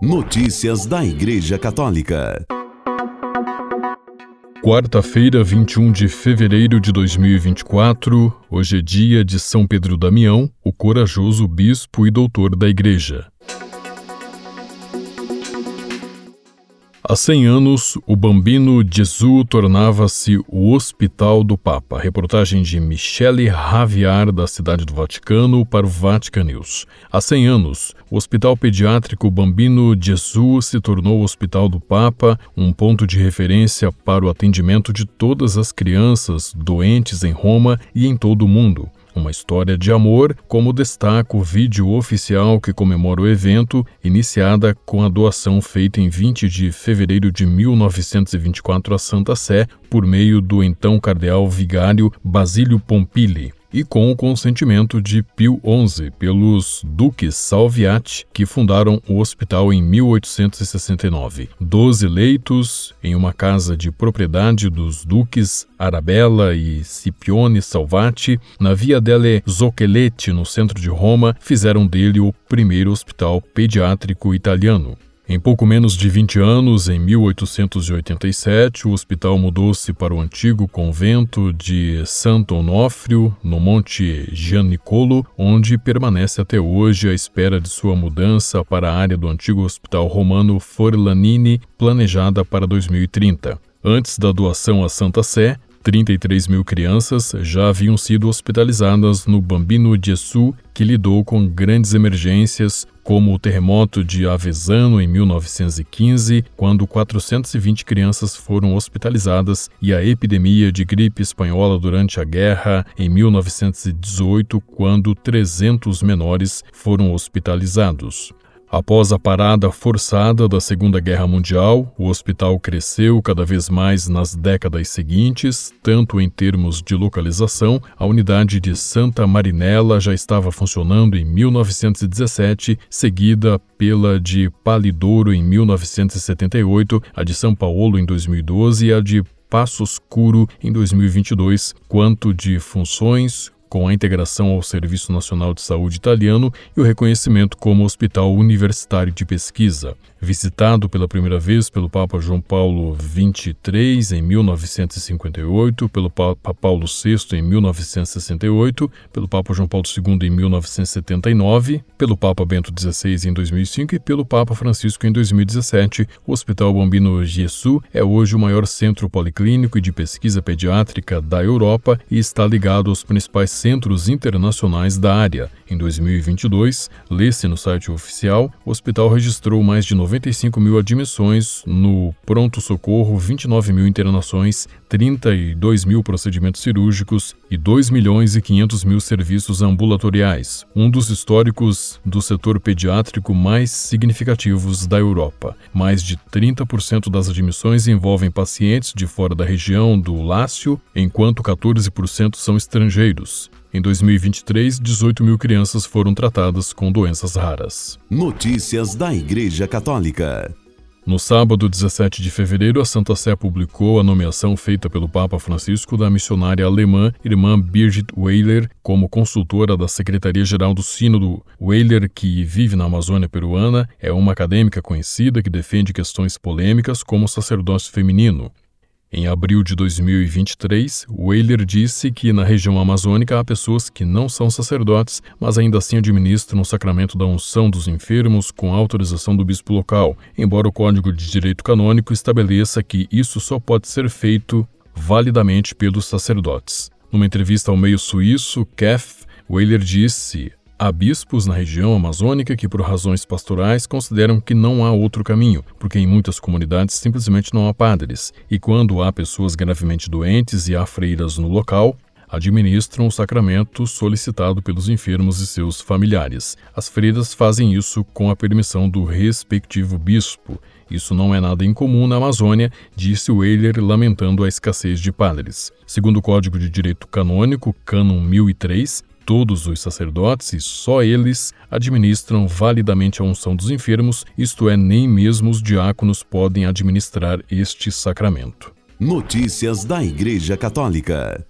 Notícias da Igreja Católica. Quarta-feira, 21 de fevereiro de 2024, hoje é dia de São Pedro Damião, o corajoso bispo e doutor da Igreja. Há 100 anos, o Bambino Gesù tornava-se o Hospital do Papa. Reportagem de Michele Raviar, da Cidade do Vaticano, para o Vatican News. Há 100 anos, o Hospital Pediátrico Bambino Gesù se tornou o Hospital do Papa, um ponto de referência para o atendimento de todas as crianças doentes em Roma e em todo o mundo uma história de amor, como destaca o vídeo oficial que comemora o evento, iniciada com a doação feita em 20 de fevereiro de 1924 à Santa Sé por meio do então cardeal vigário Basílio Pompili e com o consentimento de Pio XI pelos duques Salviati, que fundaram o hospital em 1869. Doze leitos em uma casa de propriedade dos duques Arabella e Scipione Salvati, na Via delle Zoccoletti, no centro de Roma, fizeram dele o primeiro hospital pediátrico italiano. Em pouco menos de 20 anos, em 1887, o hospital mudou-se para o antigo convento de Santo Onofrio, no Monte Gianicolo, onde permanece até hoje à espera de sua mudança para a área do antigo hospital romano Forlanini, planejada para 2030. Antes da doação à Santa Sé, 33 mil crianças já haviam sido hospitalizadas no Bambino Gesù, que lidou com grandes emergências, como o terremoto de Avezzano em 1915, quando 420 crianças foram hospitalizadas, e a epidemia de gripe espanhola durante a guerra em 1918, quando 300 menores foram hospitalizados. Após a parada forçada da Segunda Guerra Mundial, o hospital cresceu cada vez mais nas décadas seguintes, tanto em termos de localização, a unidade de Santa Marinella já estava funcionando em 1917, seguida pela de Palidouro em 1978, a de São Paulo em 2012 e a de Passo Escuro em 2022, quanto de funções, com a integração ao Serviço Nacional de Saúde italiano e o reconhecimento como Hospital Universitário de Pesquisa. Visitado pela primeira vez pelo Papa João Paulo XXIII em 1958, pelo Papa Paulo VI em 1968, pelo Papa João Paulo II em 1979, pelo Papa Bento XVI em 2005 e pelo Papa Francisco em 2017, o Hospital Bambino Gesù é hoje o maior centro policlínico e de pesquisa pediátrica da Europa e está ligado aos principais centros internacionais da área. Em 2022, lê-se no site oficial, o hospital registrou mais de 95 mil admissões no pronto-socorro, 29 mil internações, 32 mil procedimentos cirúrgicos e 2 milhões e 500 mil serviços ambulatoriais, um dos históricos do setor pediátrico mais significativos da Europa. Mais de 30% das admissões envolvem pacientes de fora da região do Lácio, enquanto 14% são estrangeiros. Em 2023, 18 mil crianças foram tratadas com doenças raras. Notícias da Igreja Católica. No sábado 17 de fevereiro, a Santa Sé publicou a nomeação feita pelo Papa Francisco da missionária alemã irmã Birgit Weiler como consultora da Secretaria-Geral do Sínodo. Weiler, que vive na Amazônia peruana, é uma acadêmica conhecida que defende questões polêmicas como o sacerdócio feminino. Em abril de 2023, Weyler disse que na região amazônica há pessoas que não são sacerdotes, mas ainda assim administram o sacramento da unção dos enfermos com autorização do bispo local, embora o Código de Direito Canônico estabeleça que isso só pode ser feito validamente pelos sacerdotes. Numa entrevista ao meio suíço, Kef, Weyler disse Há bispos na região amazônica que, por razões pastorais, consideram que não há outro caminho, porque em muitas comunidades simplesmente não há padres, e quando há pessoas gravemente doentes e há freiras no local, administram o sacramento solicitado pelos enfermos e seus familiares. As freiras fazem isso com a permissão do respectivo bispo. Isso não é nada incomum na Amazônia, disse Weiler, lamentando a escassez de padres. Segundo o Código de Direito Canônico, Cânon 1003, todos os sacerdotes e só eles administram validamente a unção dos enfermos, isto é, nem mesmo os diáconos podem administrar este sacramento. Notícias da Igreja Católica.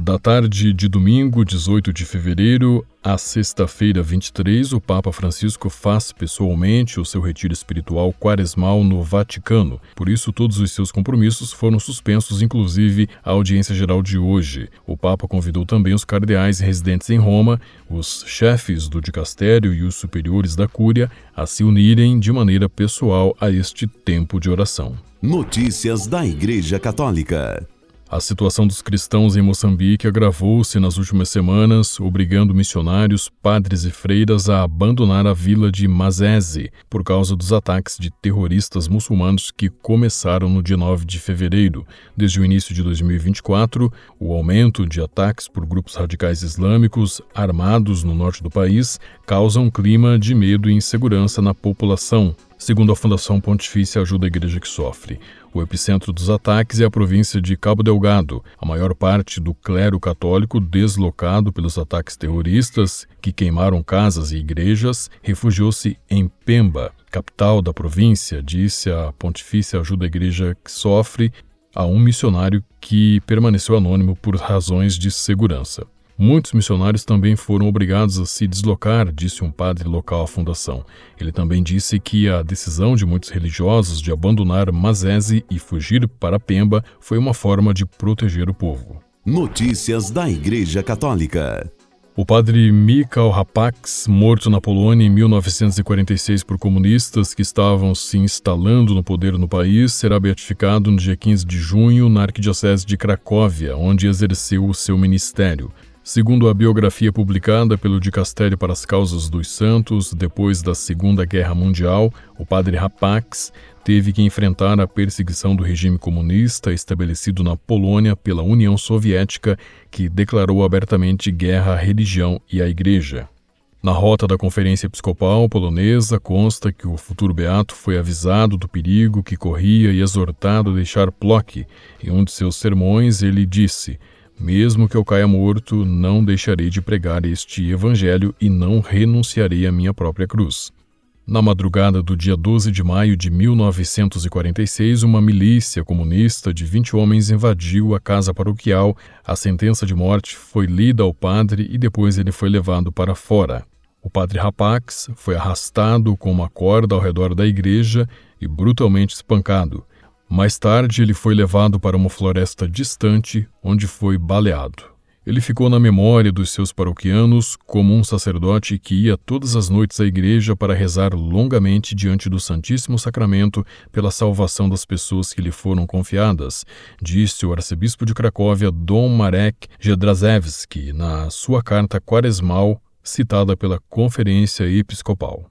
Da tarde de domingo, 18 de fevereiro, à sexta-feira, 23, o Papa Francisco faz pessoalmente o seu retiro espiritual quaresmal no Vaticano. Por isso, todos os seus compromissos foram suspensos, inclusive a audiência geral de hoje. O Papa convidou também os cardeais residentes em Roma, os chefes do dicastério e os superiores da Cúria a se unirem de maneira pessoal a este tempo de oração. Notícias da Igreja Católica. A situação dos cristãos em Moçambique agravou-se nas últimas semanas, obrigando missionários, padres e freiras a abandonar a vila de Mazese por causa dos ataques de terroristas muçulmanos que começaram no dia 9 de fevereiro. Desde o início de 2024, o aumento de ataques por grupos radicais islâmicos armados no norte do país causa um clima de medo e insegurança na população, Segundo a Fundação Pontifícia Ajuda a Igreja que Sofre, o epicentro dos ataques é a província de Cabo Delgado. A maior parte do clero católico, deslocado pelos ataques terroristas que queimaram casas e igrejas, refugiou-se em Pemba, capital da província, disse a Pontifícia Ajuda a Igreja que Sofre a um missionário que permaneceu anônimo por razões de segurança. Muitos missionários também foram obrigados a se deslocar, disse um padre local à fundação. Ele também disse que a decisão de muitos religiosos de abandonar Mazese e fugir para Pemba foi uma forma de proteger o povo. Notícias da Igreja Católica. O padre Mikhail Rapax, morto na Polônia em 1946 por comunistas que estavam se instalando no poder no país, será beatificado no dia 15 de junho na Arquidiocese de Cracóvia, onde exerceu o seu ministério. Segundo a biografia publicada pelo Dicastério para as Causas dos Santos, depois da Segunda Guerra Mundial, o padre Rapax teve que enfrentar a perseguição do regime comunista estabelecido na Polônia pela União Soviética, que declarou abertamente guerra à religião e à Igreja. Na rota da Conferência Episcopal polonesa consta que o futuro beato foi avisado do perigo que corria e exortado a deixar Plock. Em um de seus sermões, ele disse: mesmo que eu caia morto, não deixarei de pregar este evangelho e não renunciarei à minha própria cruz. Na madrugada do dia 12 de maio de 1946, uma milícia comunista de 20 homens invadiu a casa paroquial. A sentença de morte foi lida ao padre e depois ele foi levado para fora. O padre Rapax foi arrastado com uma corda ao redor da igreja e brutalmente espancado. Mais tarde, ele foi levado para uma floresta distante, onde foi baleado. Ele ficou na memória dos seus paroquianos como um sacerdote que ia todas as noites à igreja para rezar longamente diante do Santíssimo Sacramento pela salvação das pessoas que lhe foram confiadas, disse o arcebispo de Cracóvia, Dom Marek Jedrzejewski, na sua carta quaresmal citada pela Conferência Episcopal.